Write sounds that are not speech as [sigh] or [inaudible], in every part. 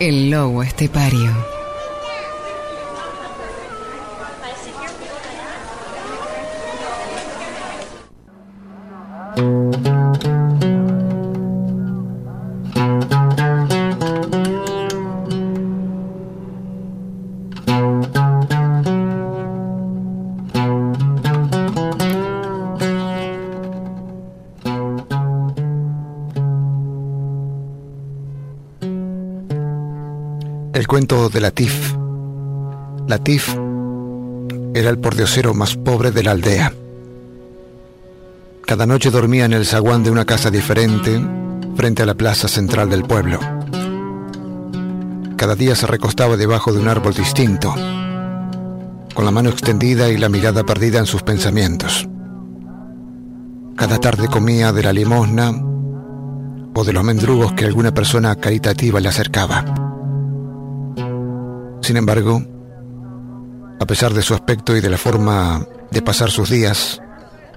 El lobo estepario. Cuento de Latif. Latif era el pordiosero más pobre de la aldea. Cada noche dormía en el zaguán de una casa diferente frente a la plaza central del pueblo. Cada día se recostaba debajo de un árbol distinto, con la mano extendida y la mirada perdida en sus pensamientos. Cada tarde comía de la limosna o de los mendrugos que alguna persona caritativa le acercaba. Sin embargo, a pesar de su aspecto y de la forma de pasar sus días,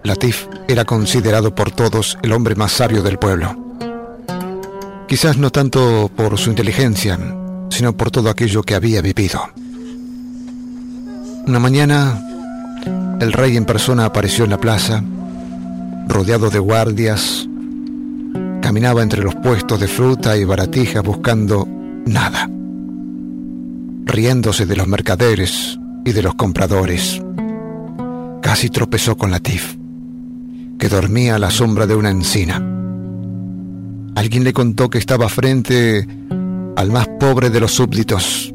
Latif era considerado por todos el hombre más sabio del pueblo. Quizás no tanto por su inteligencia, sino por todo aquello que había vivido. Una mañana, el rey en persona apareció en la plaza, rodeado de guardias, caminaba entre los puestos de fruta y baratija buscando nada riéndose de los mercaderes y de los compradores. Casi tropezó con Latif, que dormía a la sombra de una encina. Alguien le contó que estaba frente al más pobre de los súbditos,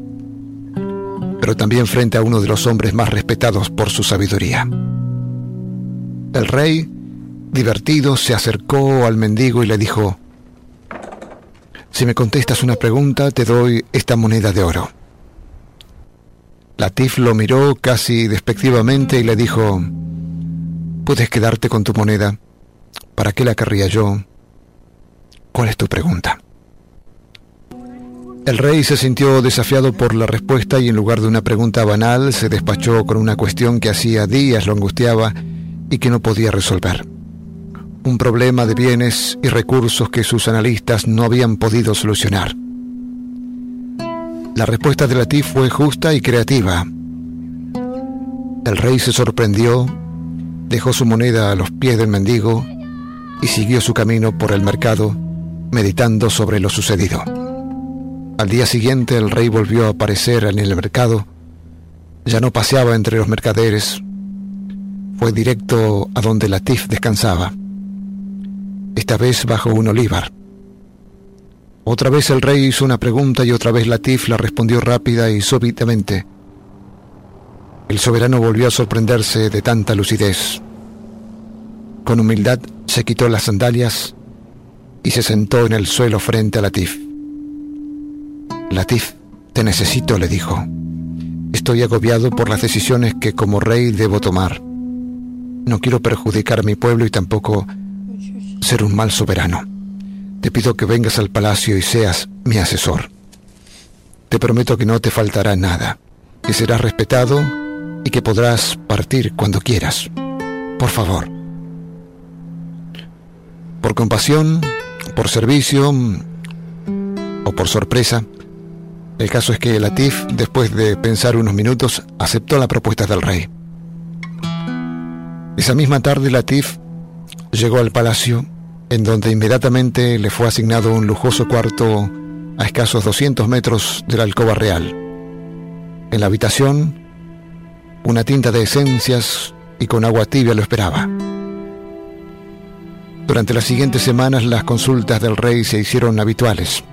pero también frente a uno de los hombres más respetados por su sabiduría. El rey, divertido, se acercó al mendigo y le dijo, si me contestas una pregunta, te doy esta moneda de oro. Latif lo miró casi despectivamente y le dijo, Puedes quedarte con tu moneda. ¿Para qué la querría yo? ¿Cuál es tu pregunta? El rey se sintió desafiado por la respuesta y en lugar de una pregunta banal se despachó con una cuestión que hacía días lo angustiaba y que no podía resolver. Un problema de bienes y recursos que sus analistas no habían podido solucionar. La respuesta de Latif fue justa y creativa. El rey se sorprendió, dejó su moneda a los pies del mendigo y siguió su camino por el mercado, meditando sobre lo sucedido. Al día siguiente el rey volvió a aparecer en el mercado. Ya no paseaba entre los mercaderes. Fue directo a donde Latif descansaba. Esta vez bajo un olivar. Otra vez el rey hizo una pregunta y otra vez Latif la respondió rápida y súbitamente. El soberano volvió a sorprenderse de tanta lucidez. Con humildad se quitó las sandalias y se sentó en el suelo frente a Latif. Latif, te necesito, le dijo. Estoy agobiado por las decisiones que como rey debo tomar. No quiero perjudicar a mi pueblo y tampoco ser un mal soberano. Te pido que vengas al palacio y seas mi asesor. Te prometo que no te faltará nada, que serás respetado y que podrás partir cuando quieras. Por favor. Por compasión, por servicio o por sorpresa, el caso es que Latif, después de pensar unos minutos, aceptó la propuesta del rey. Esa misma tarde Latif llegó al palacio en donde inmediatamente le fue asignado un lujoso cuarto a escasos 200 metros de la alcoba real. En la habitación, una tinta de esencias y con agua tibia lo esperaba. Durante las siguientes semanas las consultas del rey se hicieron habituales.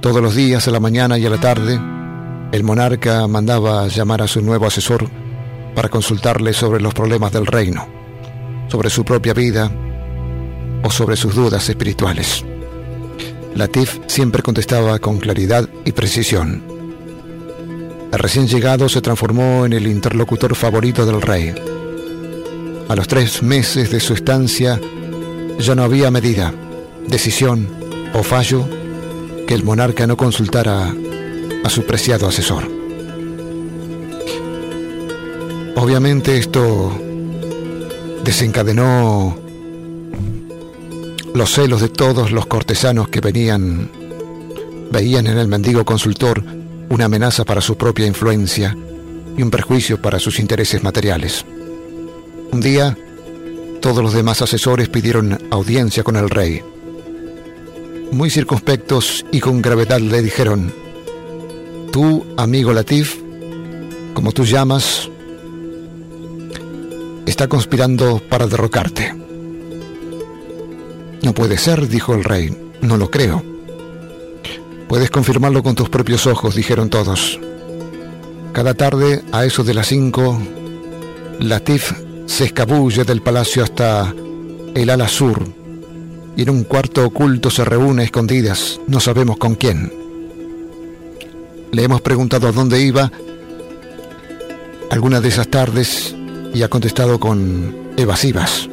Todos los días, a la mañana y a la tarde, el monarca mandaba llamar a su nuevo asesor para consultarle sobre los problemas del reino, sobre su propia vida, o sobre sus dudas espirituales. Latif siempre contestaba con claridad y precisión. El recién llegado se transformó en el interlocutor favorito del rey. A los tres meses de su estancia ya no había medida, decisión o fallo que el monarca no consultara a su preciado asesor. Obviamente esto desencadenó los celos de todos los cortesanos que venían Veían en el mendigo consultor una amenaza para su propia influencia y un perjuicio para sus intereses materiales. Un día, todos los demás asesores pidieron audiencia con el rey. Muy circunspectos y con gravedad le dijeron, tú, amigo Latif, como tú llamas, está conspirando para derrocarte. No puede ser, dijo el rey, no lo creo. Puedes confirmarlo con tus propios ojos, dijeron todos. Cada tarde, a eso de las cinco, Latif se escabulle del palacio hasta el ala sur y en un cuarto oculto se reúne a escondidas, no sabemos con quién. Le hemos preguntado a dónde iba algunas de esas tardes y ha contestado con evasivas.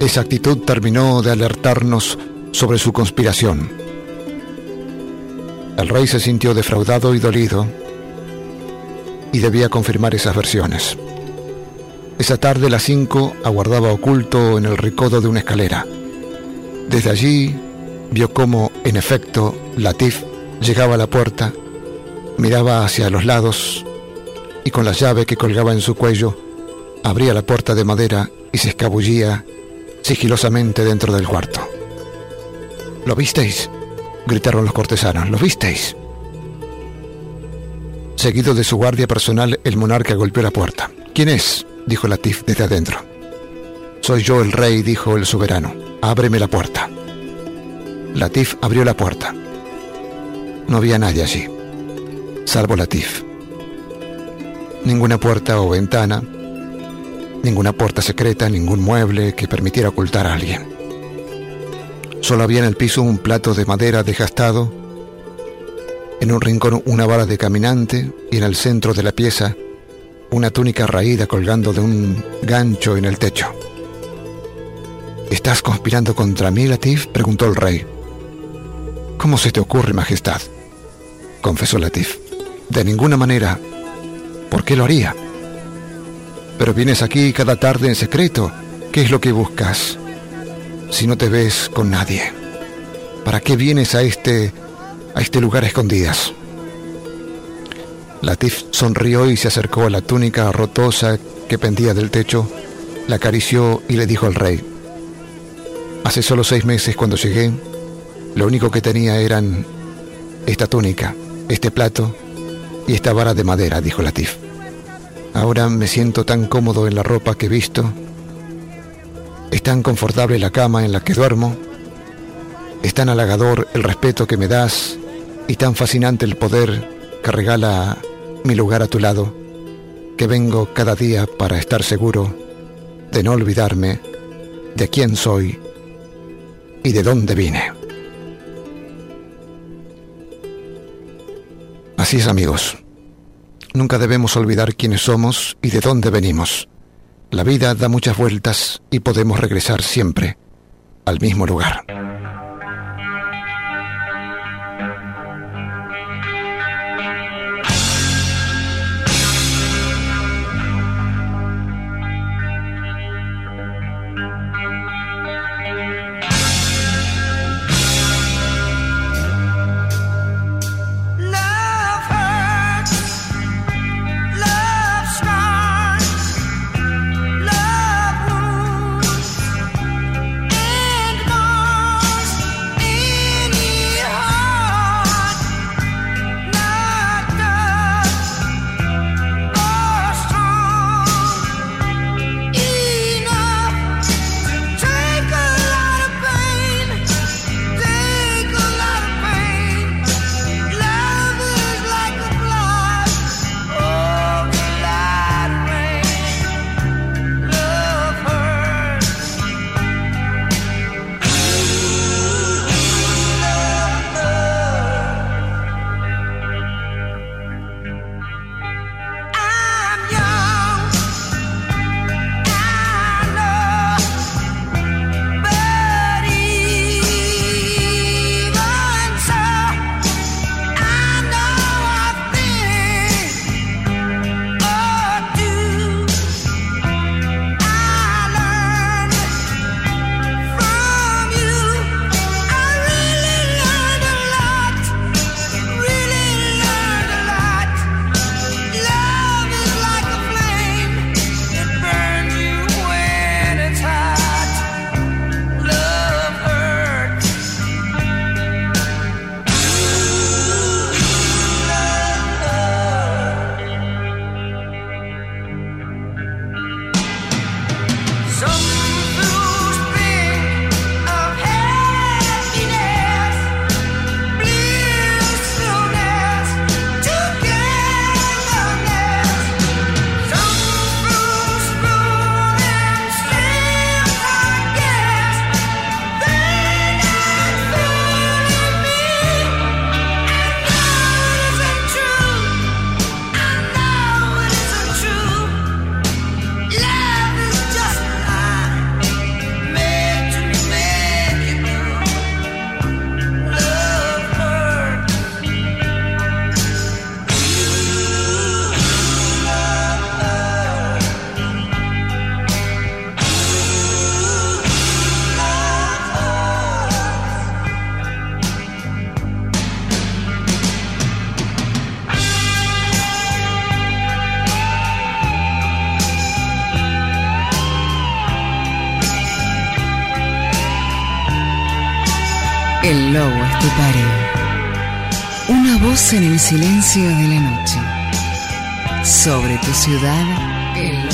Esa actitud terminó de alertarnos sobre su conspiración. El rey se sintió defraudado y dolido y debía confirmar esas versiones. Esa tarde, a las cinco, aguardaba oculto en el recodo de una escalera. Desde allí vio cómo, en efecto, Latif llegaba a la puerta, miraba hacia los lados y con la llave que colgaba en su cuello, abría la puerta de madera y se escabullía sigilosamente dentro del cuarto. ¿Lo visteis? gritaron los cortesanos. ¿Lo visteis? Seguido de su guardia personal, el monarca golpeó la puerta. ¿Quién es? dijo Latif desde adentro. Soy yo el rey, dijo el soberano. Ábreme la puerta. Latif abrió la puerta. No había nadie allí, salvo Latif. Ninguna puerta o ventana, ninguna puerta secreta, ningún mueble que permitiera ocultar a alguien. Solo había en el piso un plato de madera desgastado en un rincón una vara de caminante y en el centro de la pieza una túnica raída colgando de un gancho en el techo. ¿Estás conspirando contra mí, Latif? preguntó el rey. ¿Cómo se te ocurre, Majestad? confesó Latif. De ninguna manera. ¿Por qué lo haría? Pero vienes aquí cada tarde en secreto. ¿Qué es lo que buscas? Si no te ves con nadie. ¿Para qué vienes a este a este lugar a escondidas. Latif sonrió y se acercó a la túnica rotosa que pendía del techo, la acarició y le dijo al rey, Hace solo seis meses cuando llegué, lo único que tenía eran esta túnica, este plato y esta vara de madera, dijo Latif. Ahora me siento tan cómodo en la ropa que he visto, es tan confortable la cama en la que duermo, es tan halagador el respeto que me das y tan fascinante el poder que regala mi lugar a tu lado, que vengo cada día para estar seguro de no olvidarme de quién soy y de dónde vine. Así es amigos, nunca debemos olvidar quiénes somos y de dónde venimos. La vida da muchas vueltas y podemos regresar siempre al mismo lugar. silencio de la noche. Sobre tu ciudad, el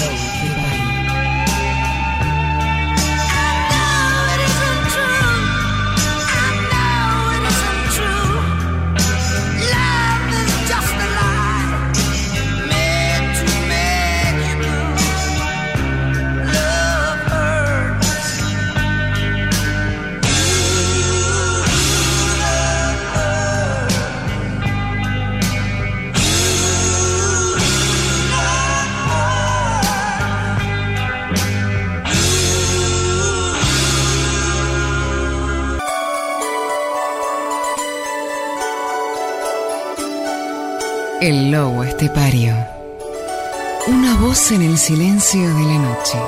El lobo estepario. Una voz en el silencio de la noche.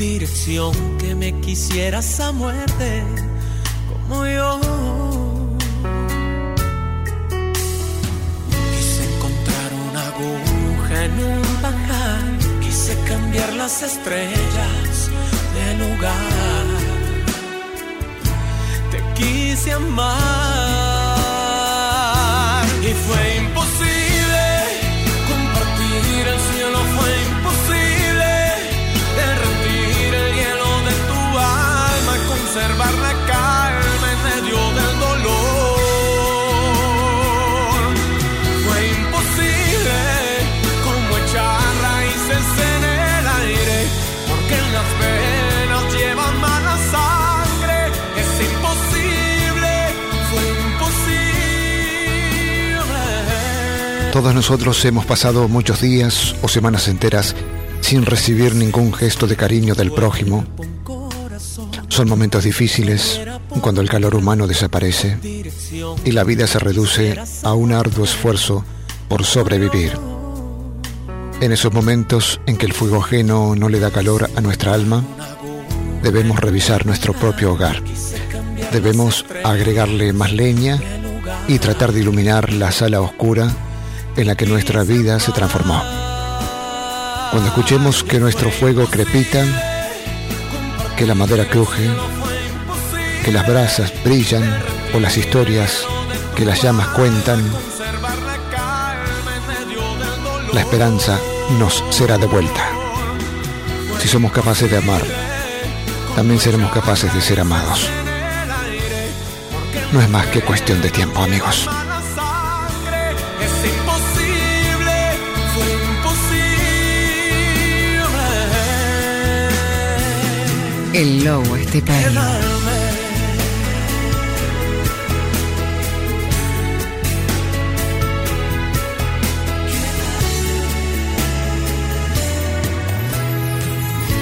Dirección, que me quisieras a muerte como yo. Quise encontrar una aguja en un pajar, quise cambiar las estrellas de lugar te quise amar Todos nosotros hemos pasado muchos días o semanas enteras sin recibir ningún gesto de cariño del prójimo. Son momentos difíciles cuando el calor humano desaparece y la vida se reduce a un arduo esfuerzo por sobrevivir. En esos momentos en que el fuego ajeno no le da calor a nuestra alma, debemos revisar nuestro propio hogar. Debemos agregarle más leña y tratar de iluminar la sala oscura en la que nuestra vida se transformó. Cuando escuchemos que nuestro fuego crepita, que la madera cruje, que las brasas brillan o las historias que las llamas cuentan, la esperanza nos será devuelta. Si somos capaces de amar, también seremos capaces de ser amados. No es más que cuestión de tiempo, amigos. El lobo estepario.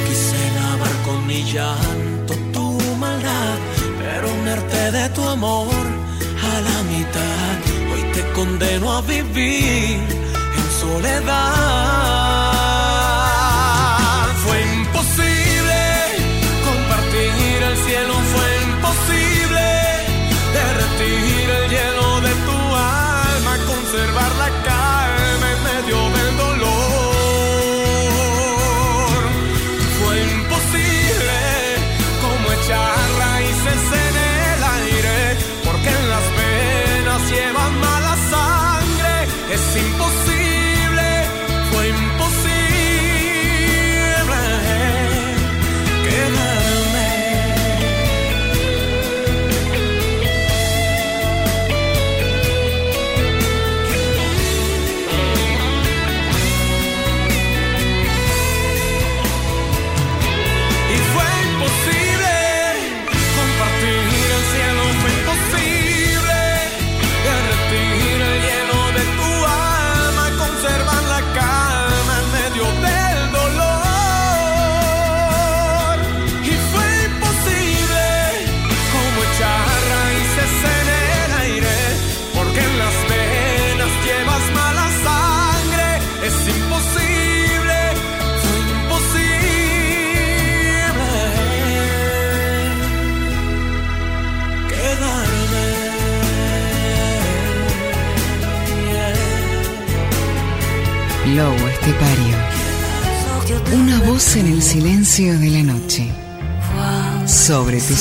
Quise lavar con mi llanto tu maldad, pero unerte de tu amor a la mitad. Hoy te condeno a vivir en soledad.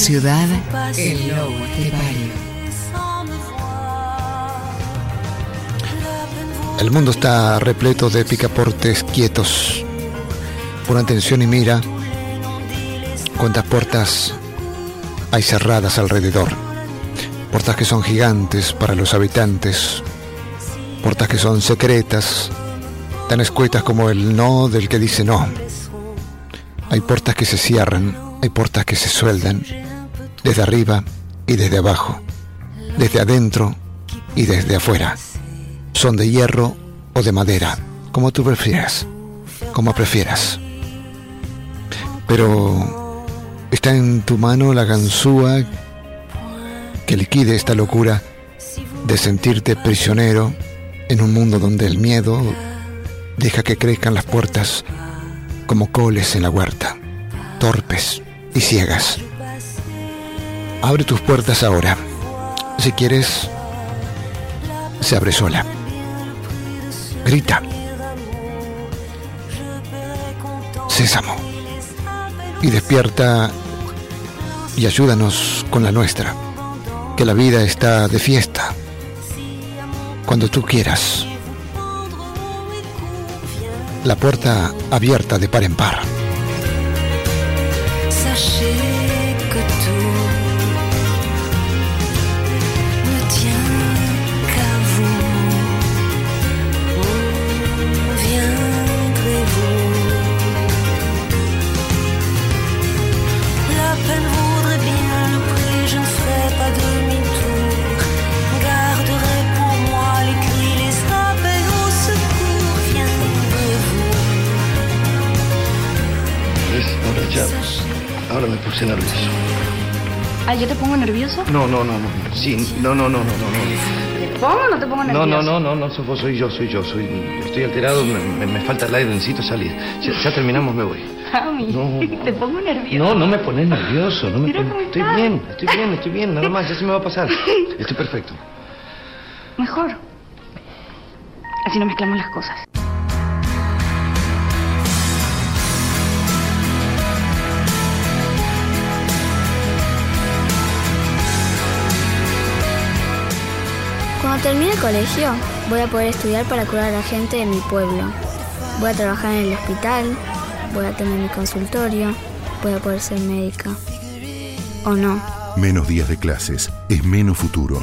Ciudad, el lobo estepario. El mundo está repleto de picaportes quietos. Pon atención y mira cuántas puertas hay cerradas alrededor. Puertas que son gigantes para los habitantes. Puertas que son secretas, tan escuetas como el no del que dice no. Hay puertas que se cierran, hay puertas que se sueldan, desde arriba y desde abajo, desde adentro y desde afuera. Son de hierro o de madera, como tú prefieras, como prefieras. Pero está en tu mano la ganzúa que liquide esta locura de sentirte prisionero en un mundo donde el miedo deja que crezcan las puertas como coles en la huerta, torpes y ciegas. Abre tus puertas ahora. Si quieres, se abre sola. Grita. Sésamo. Y despierta y ayúdanos con la nuestra. Que la vida está de fiesta. Cuando tú quieras. La puerta abierta de par en par. Puse nervioso. Ah, ¿yo te pongo nervioso? No, no, no, no. Sí, no, no, no, no, no. ¿Te pongo o no te pongo No, nervioso? no, no, no, no, vos, soy yo, soy yo, soy. Estoy alterado, me, falta el aire, necesito salir. Ya, ya terminamos, me voy. Mami, No. [laughs] te pongo nervioso. No, no me pones nervioso, no me Mira pones- cómo Estoy estás. bien, estoy bien, estoy bien, nada más, ya se me va a pasar. [laughs] Estoy perfecto. Mejor. Así no mezclamos las cosas. Cuando termine el colegio, voy a poder estudiar para curar a la gente de mi pueblo. Voy a trabajar en el hospital, voy a tener mi consultorio, voy a poder ser médica. ¿O no? Menos días de clases es menos futuro.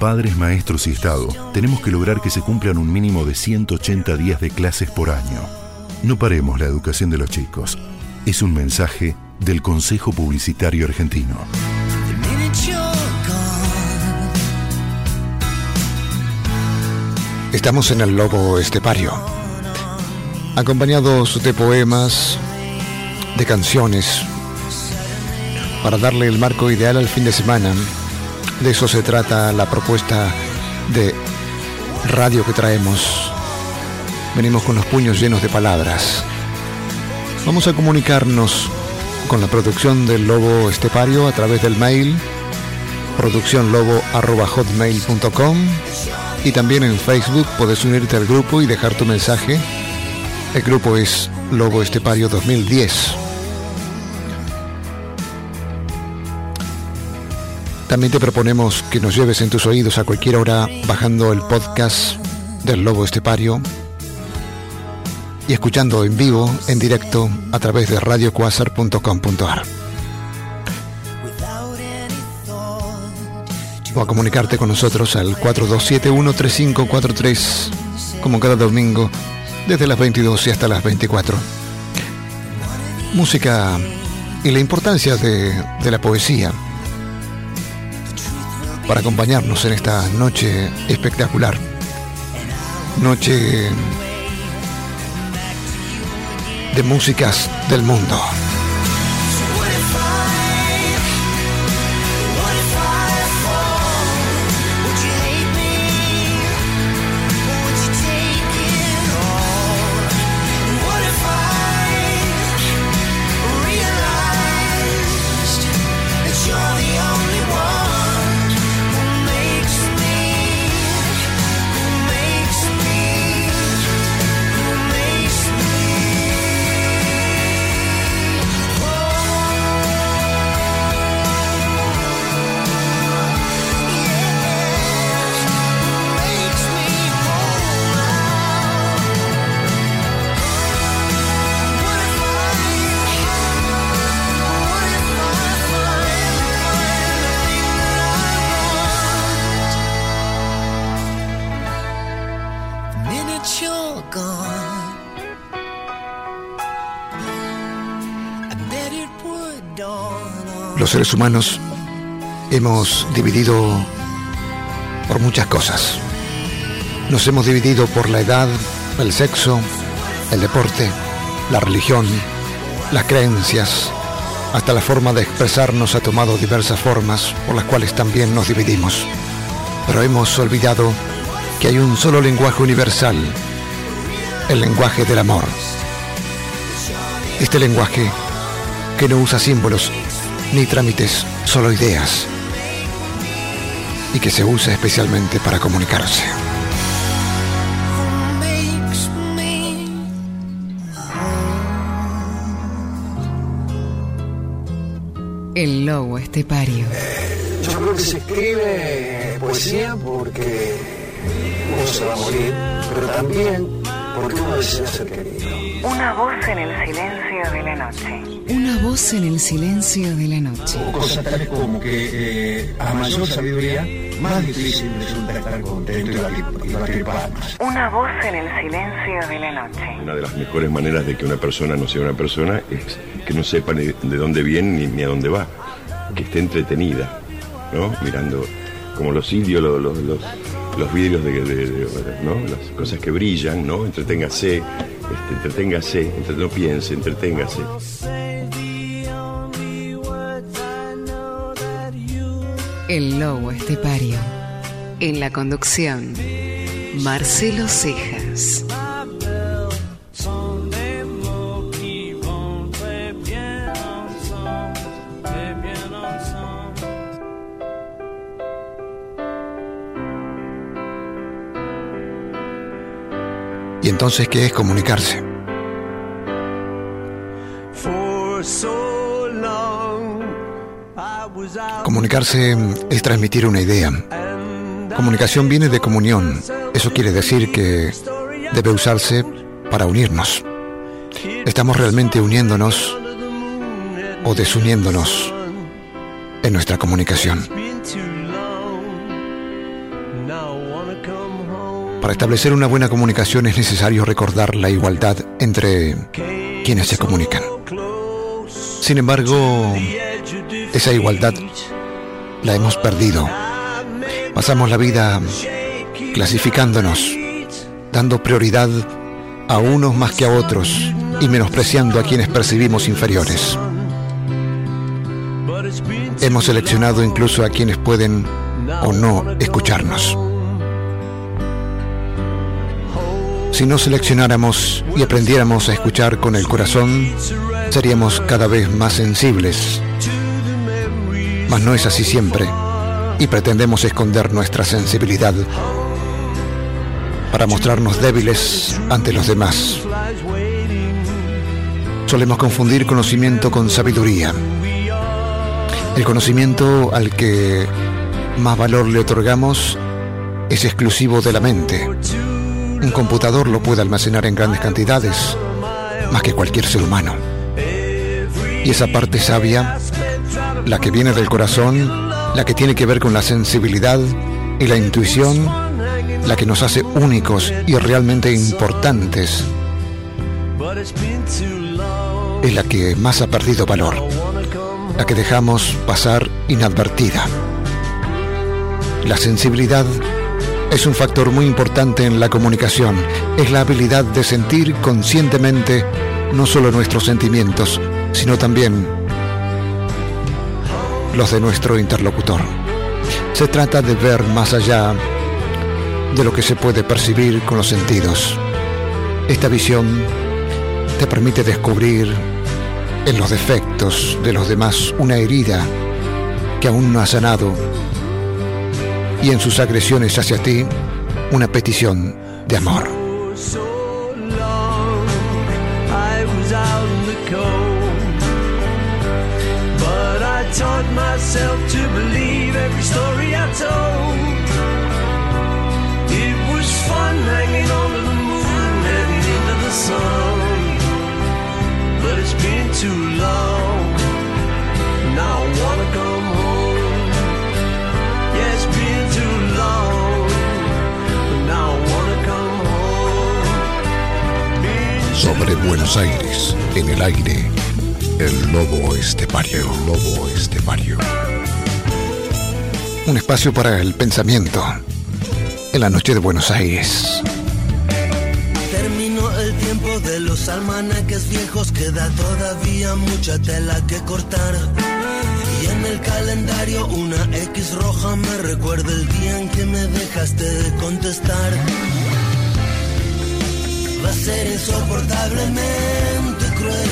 Padres, maestros y Estado, tenemos que lograr que se cumplan un mínimo de 180 días de clases por año. No paremos la educación de los chicos. Es un mensaje del Consejo Publicitario Argentino. Estamos en el Lobo Estepario, acompañados de poemas, de canciones, para darle el marco ideal al fin de semana. De eso se trata la propuesta de radio que traemos. Venimos con los puños llenos de palabras. Vamos a comunicarnos con la producción del Lobo Estepario a través del mail produccionlobo.hotmail.com y también en Facebook puedes unirte al grupo y dejar tu mensaje. El grupo es Lobo Estepario 2010. También te proponemos que nos lleves en tus oídos a cualquier hora bajando el podcast del Lobo Estepario y escuchando en vivo, en directo, a través de radiocuasar.com.ar. O a comunicarte con nosotros al 42713543, como cada domingo, desde las 22 y hasta las 24. Música y la importancia de, de la poesía para acompañarnos en esta noche espectacular. Noche de músicas del mundo. Seres humanos hemos dividido por muchas cosas. Nos hemos dividido por la edad, el sexo, el deporte, la religión, las creencias, hasta la forma de expresarnos ha tomado diversas formas por las cuales también nos dividimos. Pero hemos olvidado que hay un solo lenguaje universal, el lenguaje del amor. Este lenguaje que no usa símbolos ni trámites, solo ideas, y que se usa especialmente para comunicarse. El lobo estepario. Yo creo que se escribe poesía porque uno se va a morir, pero también porque uno desea ser querido. Una voz en el silencio de la noche. Una voz en el silencio de la noche. Cosas tales como que eh, a mayor sabiduría, más difícil resulta estar contento y batir, y batir palmas. Una voz en el silencio de la noche. Una de las mejores maneras de que una persona no sea una persona es que no sepa ni de dónde viene ni, ni a dónde va. Que esté entretenida, ¿no? Mirando como los indios, los, los, los, los vidrios de, ¿no? Las cosas que brillan, ¿no? Entreténgase, este, entreténgase, entre- no piense, entreténgase. El lobo estepario. En la conducción, Marcelo Cejas. ¿Y entonces qué es comunicarse? Comunicarse es transmitir una idea. Comunicación viene de comunión. Eso quiere decir que debe usarse para unirnos. ¿Estamos realmente uniéndonos o desuniéndonos en nuestra comunicación? Para establecer una buena comunicación es necesario recordar la igualdad entre quienes se comunican. Sin embargo, esa igualdad la hemos perdido. Pasamos la vida clasificándonos, dando prioridad a unos más que a otros y menospreciando a quienes percibimos inferiores. Hemos seleccionado incluso a quienes pueden o no escucharnos. Si no seleccionáramos y aprendiéramos a escuchar con el corazón, seríamos cada vez más sensibles. Mas no es así siempre y pretendemos esconder nuestra sensibilidad para mostrarnos débiles ante los demás. Solemos confundir conocimiento con sabiduría. El conocimiento al que más valor le otorgamos es exclusivo de la mente. Un computador lo puede almacenar en grandes cantidades, más que cualquier ser humano. Y esa parte sabia, la que viene del corazón, la que tiene que ver con la sensibilidad y la intuición, la que nos hace únicos y realmente importantes, es la que más ha perdido valor, la que dejamos pasar inadvertida. La sensibilidad es un factor muy importante en la comunicación, es la habilidad de sentir conscientemente no solo nuestros sentimientos, sino también los de nuestro interlocutor. Se trata de ver más allá de lo que se puede percibir con los sentidos. Esta visión te permite descubrir en los defectos de los demás una herida que aún no ha sanado y en sus agresiones hacia ti una petición de amor. But it's been too long. Now I wanna come home. Sobre Buenos Aires, en el aire, el lobo estepario. El lobo estepario. Un espacio para el pensamiento en la noche de Buenos Aires. Terminó el tiempo de los almanaques viejos, queda todavía mucha tela que cortar. Calendario una X roja me recuerda el día en que me dejaste de contestar. Va a ser insoportablemente cruel.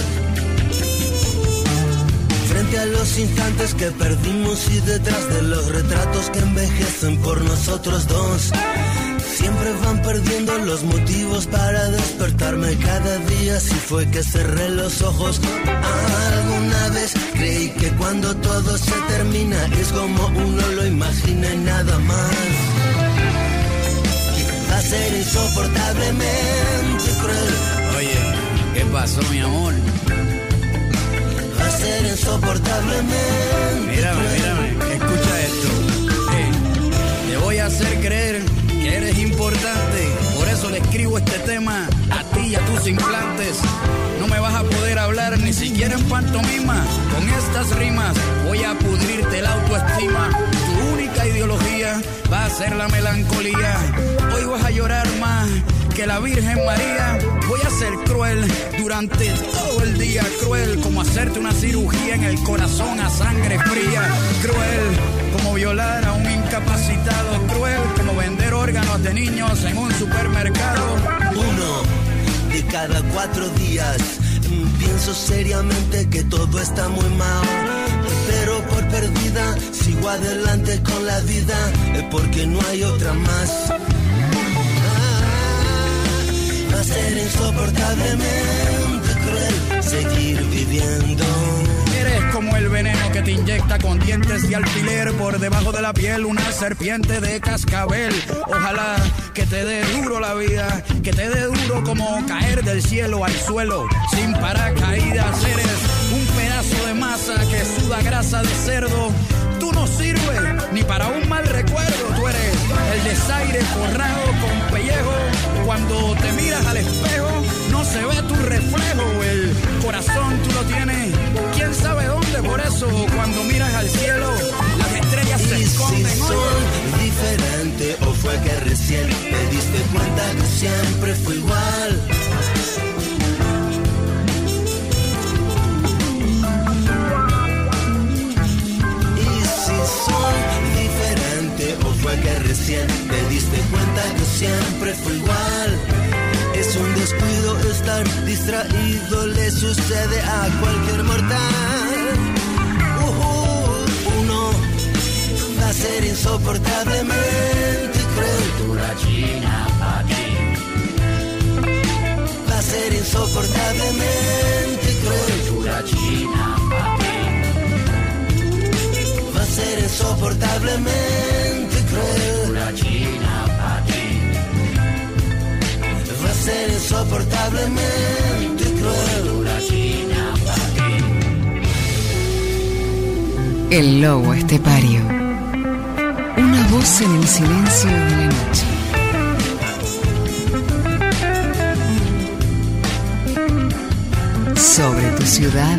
Frente a los instantes que perdimos y detrás de los retratos que envejecen por nosotros dos. Siempre van perdiendo los motivos para despertarme cada día si fue que cerré los ojos. Alguna vez creí que cuando todo se termina es como uno lo imagina y nada más. Va a ser insoportablemente cruel. Oye, ¿qué pasó, mi amor? Va a ser insoportablemente Mírame, cruel. mírame, escucha esto. Te voy a hacer creer que eres importante. Por eso le escribo este tema a ti y a tus implantes. No me vas a poder hablar ni siquiera en pantomima. Con estas rimas voy a pudrirte la autoestima. Tu única ideología va a ser la melancolía. Hoy vas a llorar más que la Virgen María. Voy a ser cruel durante todo el día. Cruel como hacerte una cirugía en el corazón a sangre fría. Cruel como violar a un incapacitado. Cruel como vender órganos de niños en un supermercado. Uno de cada cuatro días mm, pienso seriamente que todo está muy mal. Pero por perdida sigo adelante con la vida eh, porque no hay otra más. Ser insoportablemente cruel seguir viviendo. Eres como el veneno que te inyecta con dientes de alfiler por debajo de la piel una serpiente de cascabel. Ojalá que te dé duro la vida, que te dé duro como caer del cielo al suelo sin paracaídas. Eres un pedazo de masa que suda grasa de cerdo. Tú no sirves ni para un mal recuerdo. Tú eres el desaire forrado con pellejo. Cuando te miras al espejo, no se ve tu reflejo. El corazón tú lo tienes, quién sabe dónde. Por eso, cuando miras al cielo, las estrellas se Y si esconden. Oye, soy diferente o fue que recién me diste cuenta que siempre fue igual. Y si soy diferente o fue que recién te diste cuenta que siempre fue igual. Estar distraído le sucede a cualquier mortal. Uh, uno va a ser insoportablemente cruel. China pa' ti. Va a ser insoportablemente cruel. China pa' ti. Va a ser insoportablemente ser insoportablemente cruel. El lobo estepario. Una voz en el silencio de la noche. Sobre tu ciudad,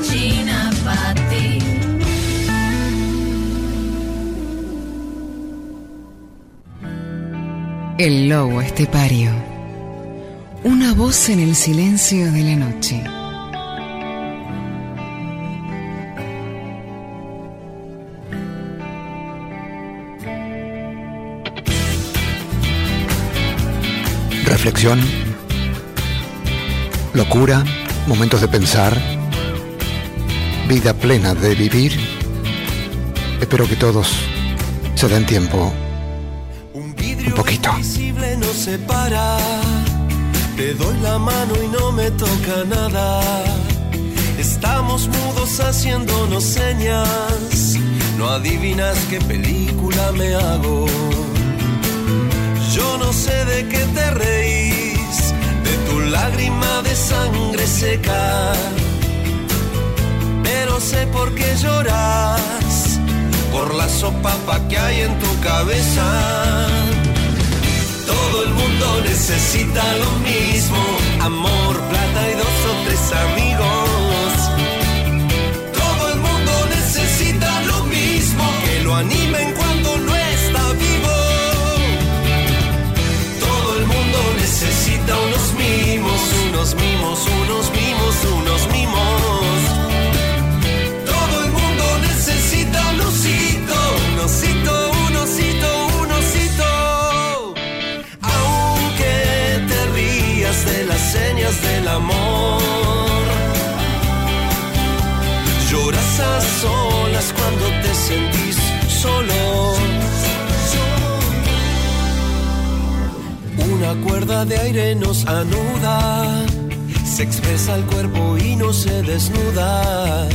Ti. El lobo estepario. Una voz en el silencio de la noche. Reflexión, locura, momentos de pensar, vida plena de vivir. Espero que todos se den tiempo un poquito. invisible nos separa. Te doy la mano y no me toca nada. Estamos mudos haciéndonos señas. No adivinas qué película me hago. Yo no sé de qué te reís, de tu lágrima de sangre seca. Sé por qué lloras, por la sopapa que hay en tu cabeza. Todo el mundo necesita lo mismo, amor, plata y dos o tres amigos. Todo el mundo necesita lo mismo, que lo animen cuando no está vivo. Todo el mundo necesita unos mimos, unos mimos, unos mimos, unos mimos. Del amor, lloras a solas cuando te sentís solo. Una cuerda de aire nos anuda, se expresa el cuerpo y no se desnuda.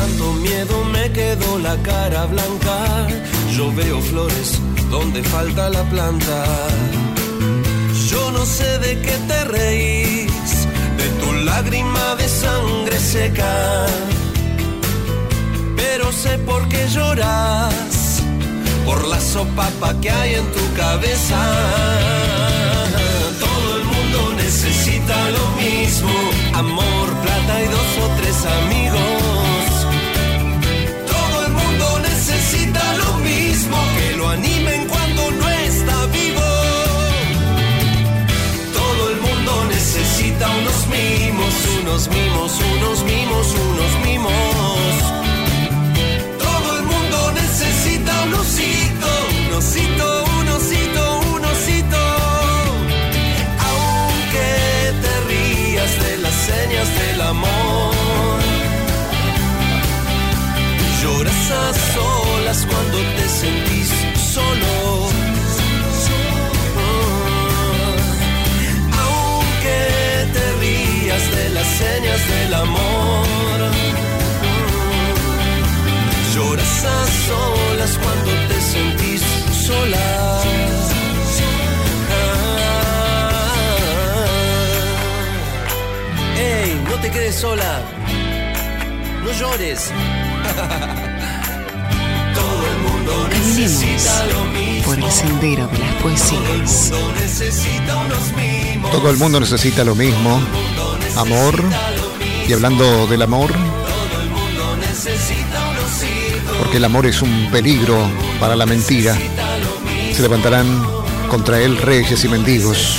Tanto miedo me quedó la cara blanca, yo veo flores donde falta la planta. Yo no sé de qué te reís, de tu lágrima de sangre seca. Pero sé por qué lloras, por la sopapa que hay en tu cabeza. Todo el mundo necesita lo mismo, amor, plata y dos o tres amigos. Unos mimos, unos mimos, unos mimos, unos mimos. Todo el mundo necesita un osito, un osito, un osito, un osito. Aunque te rías de las señas del amor, lloras a solas cuando te sentís solo. señas del amor. Lloras a solas cuando te sentís sola. Ah. Ey, no te quedes sola. No llores. [laughs] Todo el mundo necesita lo mismo. por el sendero de las poesías. Todo el mundo necesita, unos mimos. Todo el mundo necesita lo mismo amor. Y hablando del amor, porque el amor es un peligro para la mentira, se levantarán contra él reyes y mendigos.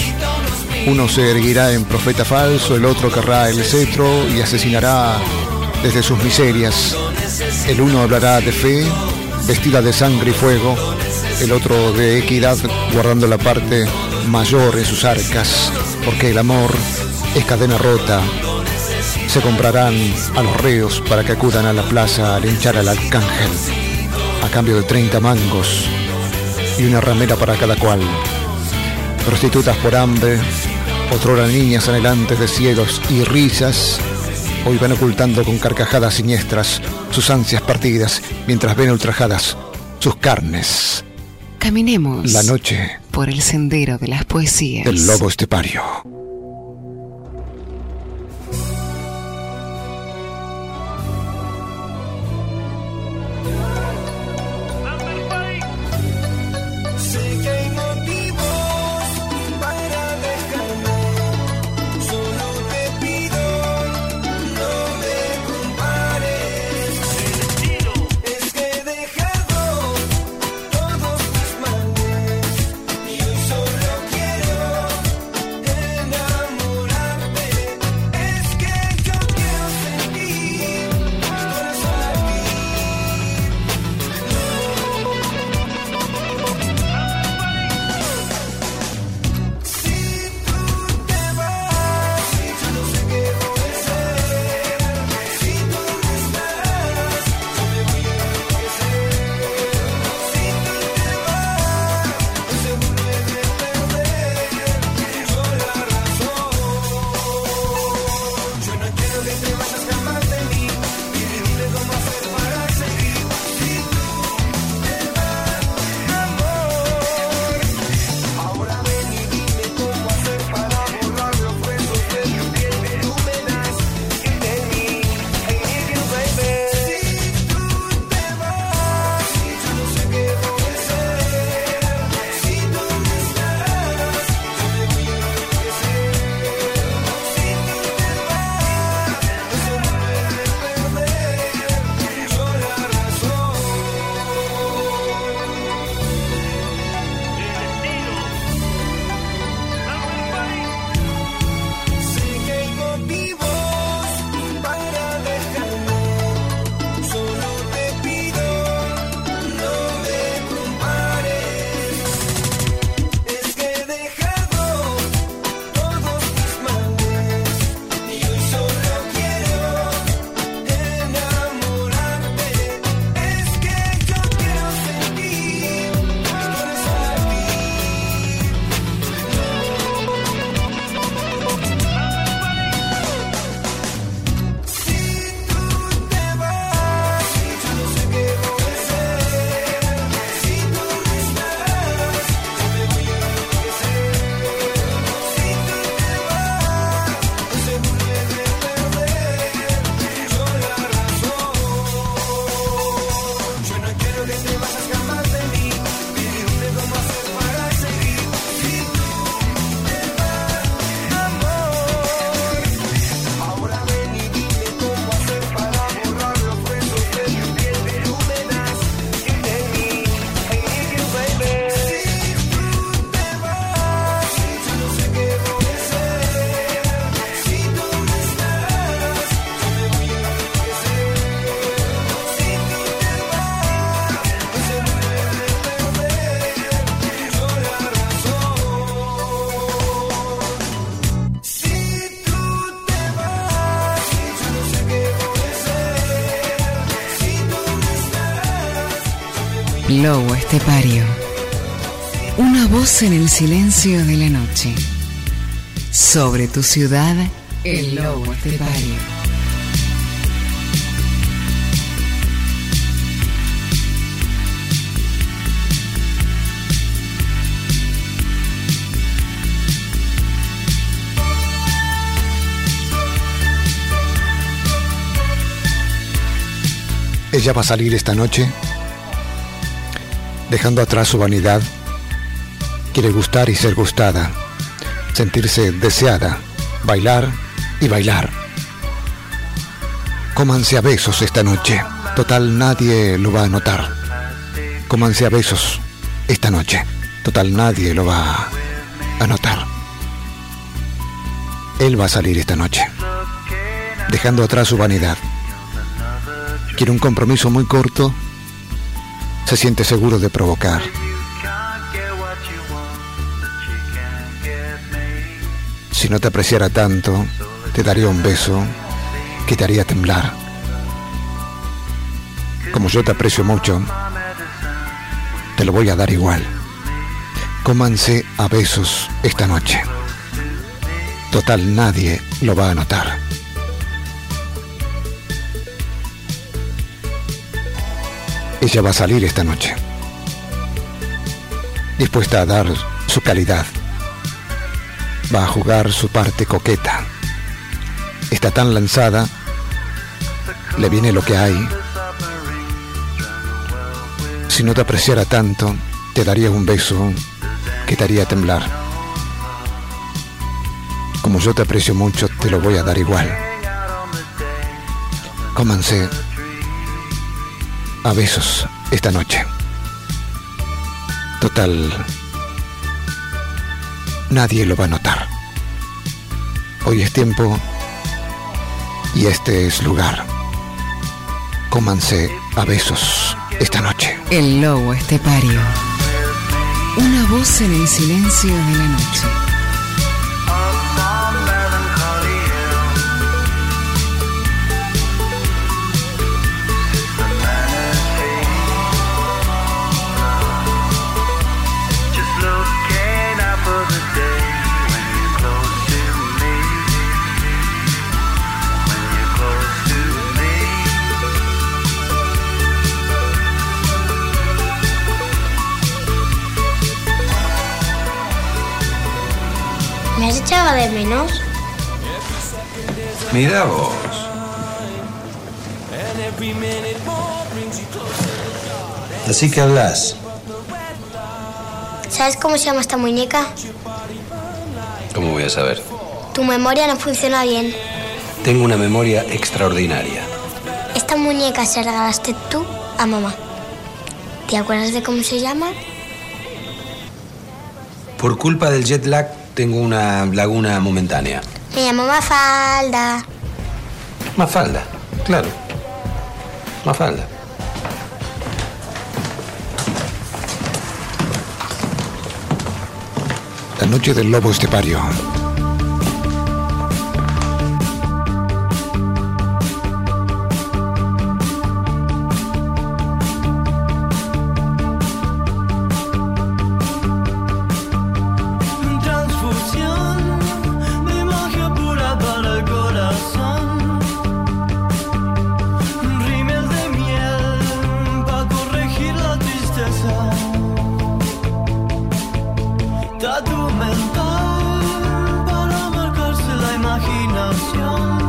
Uno se erguirá en profeta falso, el otro querrá el cetro y asesinará desde sus miserias. El uno hablará de fe, vestida de sangre y fuego, el otro de equidad, guardando la parte mayor en sus arcas, porque el amor es cadena rota. Se comprarán a los reos para que acudan a la plaza a linchar al arcángel, a cambio de 30 mangos y una ramera para cada cual. Prostitutas por hambre, otrora niñas anhelantes de cielos y risas, hoy van ocultando con carcajadas siniestras sus ansias partidas mientras ven ultrajadas sus carnes. Caminemos. La noche. Por el sendero de las poesías. El lobo estepario. Lobo Estepario. Una voz en el silencio de la noche. Sobre tu ciudad, el Lobo Estepario. Ella va a este salir esta noche Dejando atrás su vanidad, quiere gustar y ser gustada, sentirse deseada, bailar y bailar. Cómanse a besos esta noche, total nadie lo va a notar. Cómanse a besos esta noche, total nadie lo va a notar. Él va a salir esta noche, dejando atrás su vanidad. Quiere un compromiso muy corto, se siente seguro de provocar. Si no te apreciara tanto, te daría un beso que te haría temblar. Como yo te aprecio mucho, te lo voy a dar igual. Cómanse a besos esta noche. Total, nadie lo va a notar. Ella va a salir esta noche, dispuesta a dar su calidad. Va a jugar su parte coqueta. Está tan lanzada, le viene lo que hay. Si no te apreciara tanto, te daría un beso que te haría temblar. Como yo te aprecio mucho, te lo voy a dar igual. Cómanse a besos esta noche. Total, nadie lo va a notar. Hoy es tiempo y este es lugar. Cómanse a besos esta noche. El lobo estepario. Una voz en el silencio de la noche. ¿Me has echado de menos? Mira vos. Así que hablas. ¿Sabes cómo se llama esta muñeca? ¿Cómo voy a saber? Tu memoria no funciona bien. Tengo una memoria extraordinaria. Esta muñeca se la regalaste tú a mamá. ¿Te acuerdas de cómo se llama? Por culpa del jet lag tengo una laguna momentánea. Me llamo Mafalda. Mafalda, claro. Mafalda. La noche del lobo estepario. Tatu mental para marcarse la imaginación.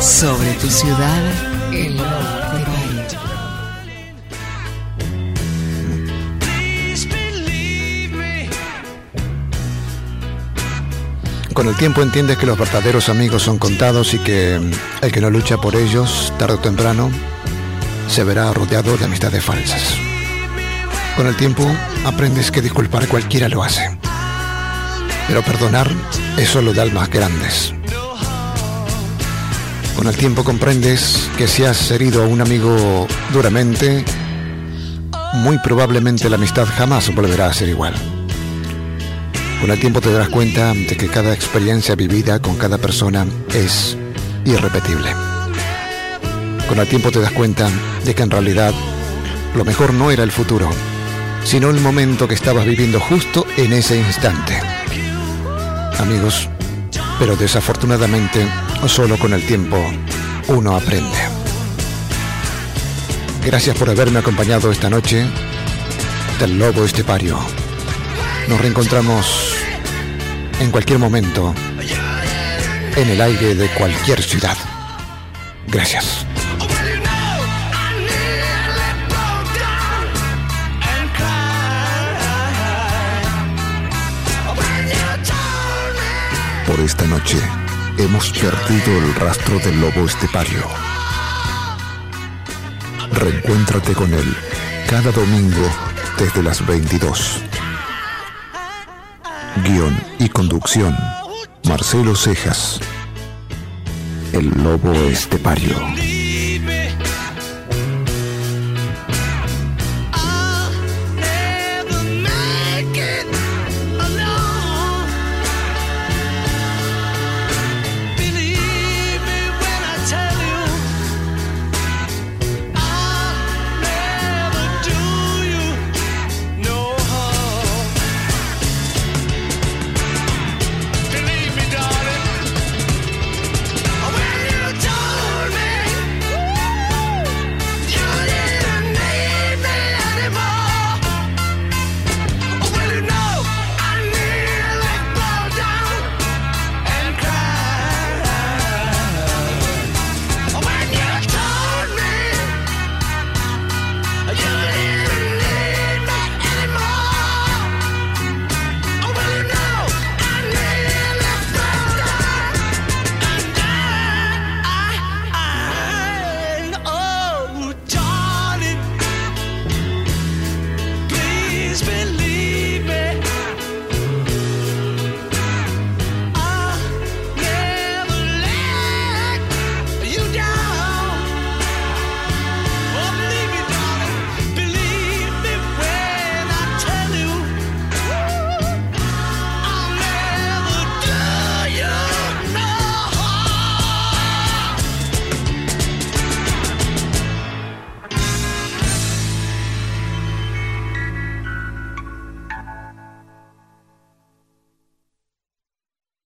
Sobre tu ciudad, el estepario. Con el tiempo entiendes que los verdaderos amigos son contados y que el que no lucha por ellos, tarde o temprano, se verá rodeado de amistades falsas. Con el tiempo aprendes que disculpar cualquiera lo hace. Pero perdonar es solo de almas grandes. Con el tiempo comprendes que si has herido a un amigo duramente, muy probablemente la amistad jamás volverá a ser igual. Con el tiempo te darás cuenta de que cada experiencia vivida con cada persona es irrepetible. Con el tiempo te das cuenta de que en realidad lo mejor no era el futuro, sino el momento que estabas viviendo justo en ese instante. Amigos, pero desafortunadamente solo con el tiempo uno aprende. Gracias por haberme acompañado esta noche del Lobo Estepario. Nos reencontramos en cualquier momento en el aire de cualquier ciudad. Gracias. Por esta noche hemos perdido el rastro del lobo estepario. Reencuéntrate con él cada domingo desde las 22. Guión y conducción, Marcelo Cejas. El lobo estepario.